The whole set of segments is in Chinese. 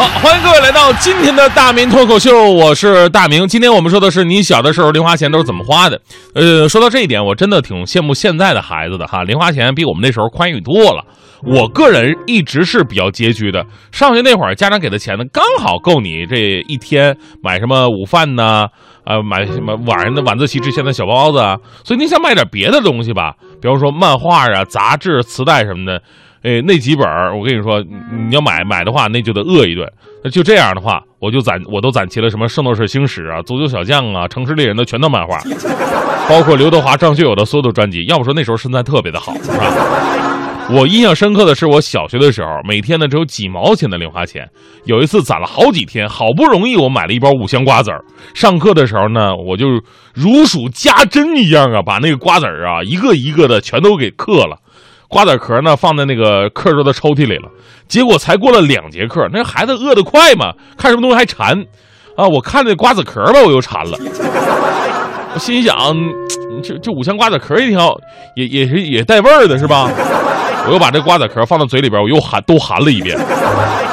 好，欢迎各位来到今天的大明脱口秀，我是大明。今天我们说的是你小的时候零花钱都是怎么花的。呃，说到这一点，我真的挺羡慕现在的孩子的哈，零花钱比我们那时候宽裕多了。我个人一直是比较拮据的，上学那会儿家长给的钱呢，刚好够你这一天买什么午饭呢？呃，买什么晚上的晚自习之前的小包子啊？所以你想买点别的东西吧，比方说漫画啊、杂志、磁带什么的。哎，那几本我跟你说，你要买买的话，那就得饿一顿。那就这样的话，我就攒，我都攒齐了什么《圣斗士星矢》啊、《足球小将》啊、《城市猎人》的全套漫画，包括刘德华、张学友的所有的专辑。要不说那时候身材特别的好，是吧？我印象深刻的是，我小学的时候，每天呢只有几毛钱的零花钱。有一次攒了好几天，好不容易我买了一包五香瓜子儿。上课的时候呢，我就如数家珍一样啊，把那个瓜子儿啊一个一个的全都给嗑了。瓜子壳呢放在那个课桌的抽屉里了，结果才过了两节课，那孩子饿得快嘛，看什么东西还馋，啊，我看那瓜子壳吧，我又馋了。我心想，这这五香瓜子壳一条，也也是也带味儿的是吧？我又把这瓜子壳放到嘴里边，我又含都含了一遍，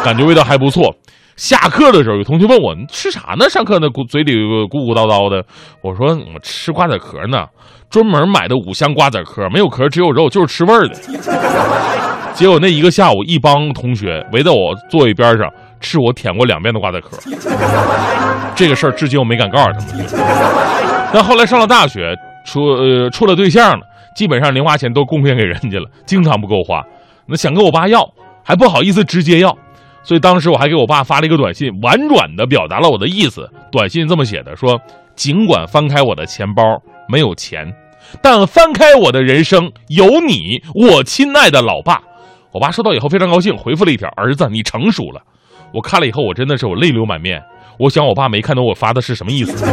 感觉味道还不错。下课的时候，有同学问我：“你吃啥呢？上课那嘴里咕咕叨叨的。”我说：“我吃瓜子壳呢。”专门买的五香瓜子壳，没有壳，只有肉，就是吃味儿的。结果那一个下午，一帮同学围在我座位边上吃我舔过两遍的瓜子壳。这个事儿至今我没敢告诉他们。但后来上了大学，处呃处了对象了，基本上零花钱都贡献给人家了，经常不够花。那想跟我爸要，还不好意思直接要，所以当时我还给我爸发了一个短信，婉转的表达了我的意思。短信这么写的：说尽管翻开我的钱包。没有钱，但翻开我的人生有你，我亲爱的老爸。我爸收到以后非常高兴，回复了一条：“儿子，你成熟了。”我看了以后，我真的是我泪流满面。我想我爸没看懂我发的是什么意思，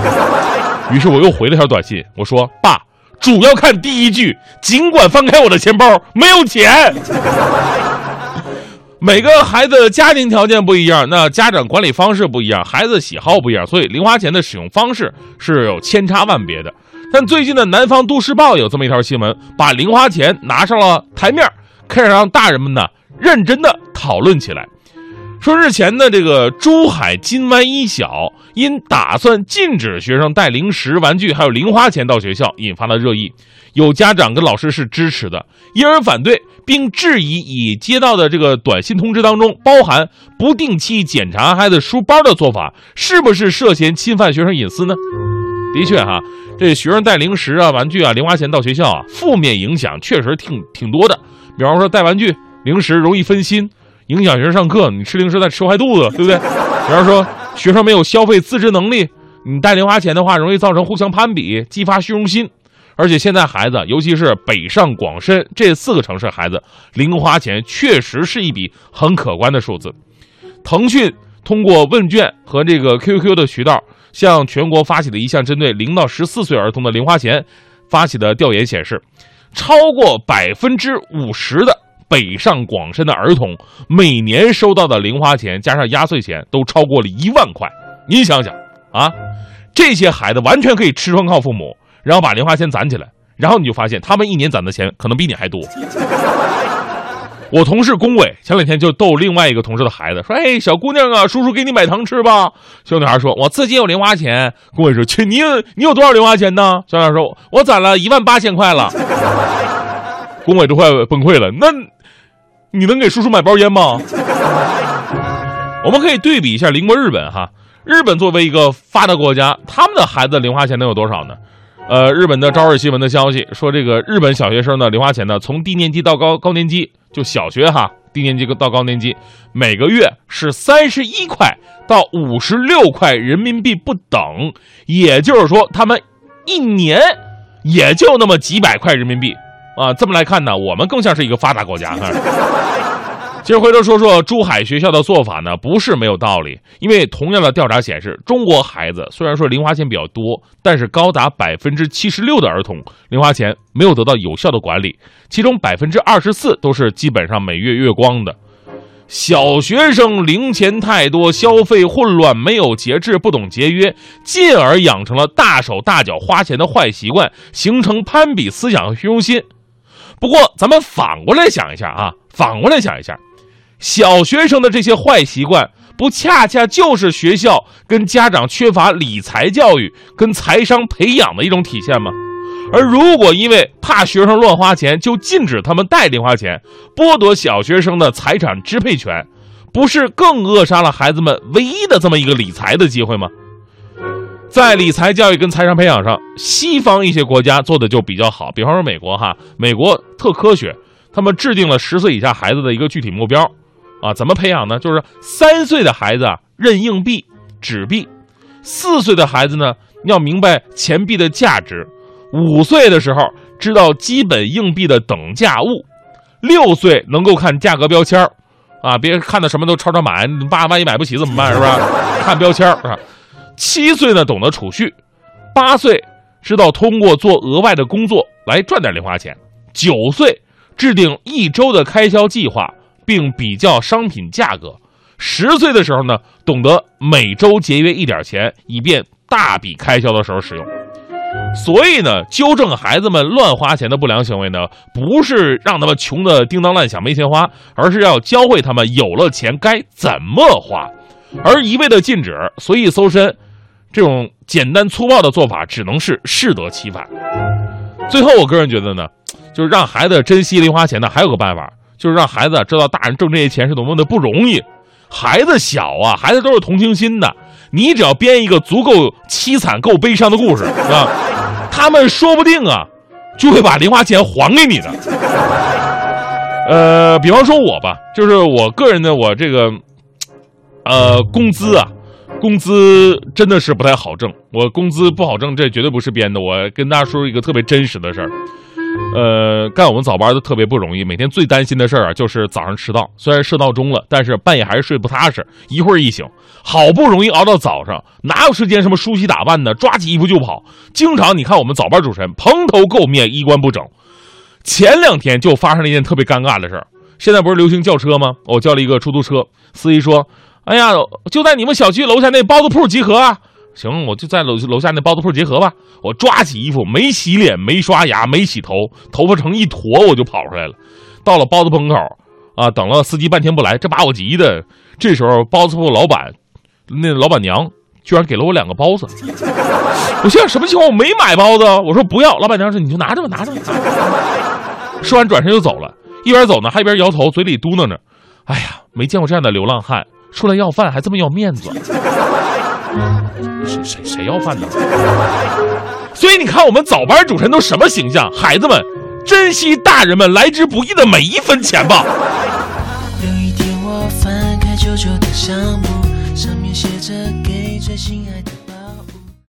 于是我又回了条短信，我说：“爸，主要看第一句，尽管翻开我的钱包没有钱。”每个孩子家庭条件不一样，那家长管理方式不一样，孩子喜好不一样，所以零花钱的使用方式是有千差万别的。但最近的《南方都市报》有这么一条新闻，把零花钱拿上了台面，开始让大人们呢认真的讨论起来。说日前的这个珠海金湾一小因打算禁止学生带零食、玩具还有零花钱到学校，引发了热议。有家长跟老师是支持的，因而反对，并质疑已接到的这个短信通知当中包含不定期检查孩子书包的做法，是不是涉嫌侵犯学生隐私呢？的确哈，这学生带零食啊、玩具啊、零花钱到学校啊，负面影响确实挺挺多的。比方说带玩具、零食容易分心，影响学生上课。你吃零食再吃坏肚子，对不对？比方说学生没有消费自制能力，你带零花钱的话，容易造成互相攀比，激发虚荣心。而且现在孩子，尤其是北上广深这四个城市孩子，零花钱确实是一笔很可观的数字。腾讯通过问卷和这个 QQ 的渠道。向全国发起的一项针对零到十四岁儿童的零花钱发起的调研显示，超过百分之五十的北上广深的儿童每年收到的零花钱加上压岁钱都超过了一万块。你想想啊，这些孩子完全可以吃穿靠父母，然后把零花钱攒起来，然后你就发现他们一年攒的钱可能比你还多。我同事龚伟前两天就逗另外一个同事的孩子说：“哎，小姑娘啊，叔叔给你买糖吃吧。”小女孩说：“我自己有零花钱。”龚伟说：“去，你有你有多少零花钱呢？”小女孩说：“我攒了一万八千块了。”龚伟都快崩溃了。那你能给叔叔买包烟吗？我们可以对比一下邻国日本哈，日本作为一个发达国家，他们的孩子零花钱能有多少呢？呃，日本的朝日新闻的消息说，这个日本小学生的零花钱呢，从低年级到高高年级。就小学哈，低年级到高年级，每个月是三十一块到五十六块人民币不等，也就是说，他们一年也就那么几百块人民币啊。这么来看呢，我们更像是一个发达国家。其实回头说说珠海学校的做法呢，不是没有道理。因为同样的调查显示，中国孩子虽然说零花钱比较多，但是高达百分之七十六的儿童零花钱没有得到有效的管理，其中百分之二十四都是基本上每月月光的。小学生零钱太多，消费混乱，没有节制，不懂节约，进而养成了大手大脚花钱的坏习惯，形成攀比思想和虚荣心。不过，咱们反过来想一下啊，反过来想一下。小学生的这些坏习惯，不恰恰就是学校跟家长缺乏理财教育、跟财商培养的一种体现吗？而如果因为怕学生乱花钱，就禁止他们带零花钱，剥夺小学生的财产支配权，不是更扼杀了孩子们唯一的这么一个理财的机会吗？在理财教育跟财商培养上，西方一些国家做的就比较好，比方说美国哈，美国特科学，他们制定了十岁以下孩子的一个具体目标，啊，怎么培养呢？就是三岁的孩子啊认硬币、纸币，四岁的孩子呢要明白钱币的价值。五岁的时候知道基本硬币的等价物，六岁能够看价格标签啊，别看到什么都超超买，爸万一买不起怎么办？是吧？看标签啊。七岁呢懂得储蓄，八岁知道通过做额外的工作来赚点零花钱，九岁制定一周的开销计划并比较商品价格，十岁的时候呢懂得每周节约一点钱，以便大笔开销的时候使用。所以呢，纠正孩子们乱花钱的不良行为呢，不是让他们穷的叮当乱响没钱花，而是要教会他们有了钱该怎么花。而一味的禁止随意搜身，这种简单粗暴的做法，只能是适得其反。最后，我个人觉得呢，就是让孩子珍惜零花钱呢，还有个办法，就是让孩子知道大人挣这些钱是多么的不容易。孩子小啊，孩子都是同情心的，你只要编一个足够凄惨、够悲伤的故事，是吧？他们说不定啊，就会把零花钱还给你的。呃，比方说我吧，就是我个人的我这个，呃，工资啊，工资真的是不太好挣。我工资不好挣，这绝对不是编的。我跟大家说一个特别真实的事儿。呃，干我们早班都特别不容易，每天最担心的事儿啊，就是早上迟到。虽然设闹钟了，但是半夜还是睡不踏实，一会儿一醒，好不容易熬到早上，哪有时间什么梳洗打扮的，抓起衣服就跑。经常你看我们早班主持人蓬头垢面，衣冠不整。前两天就发生了一件特别尴尬的事儿。现在不是流行叫车吗？我叫了一个出租车，司机说：“哎呀，就在你们小区楼下那包子铺集合啊。”行，我就在楼楼下那包子铺结合吧。我抓起衣服，没洗脸，没刷牙，没洗头，头发成一坨，我就跑出来了。到了包子铺门口，啊，等了司机半天不来，这把我急的。这时候，包子铺老板，那老板娘居然给了我两个包子。我心想什么情况？我没买包子。我说不要。老板娘说你就拿着吧，拿着吧。说完转身就走了，一边走呢还一边摇头，嘴里嘟囔着：“哎呀，没见过这样的流浪汉，出来要饭还这么要面子。”谁谁谁要饭呢？所以你看，我们早班主持人都什么形象？孩子们，珍惜大人们来之不易的每一分钱吧。有一天我翻开旧旧的相簿，上面写着给最心爱的。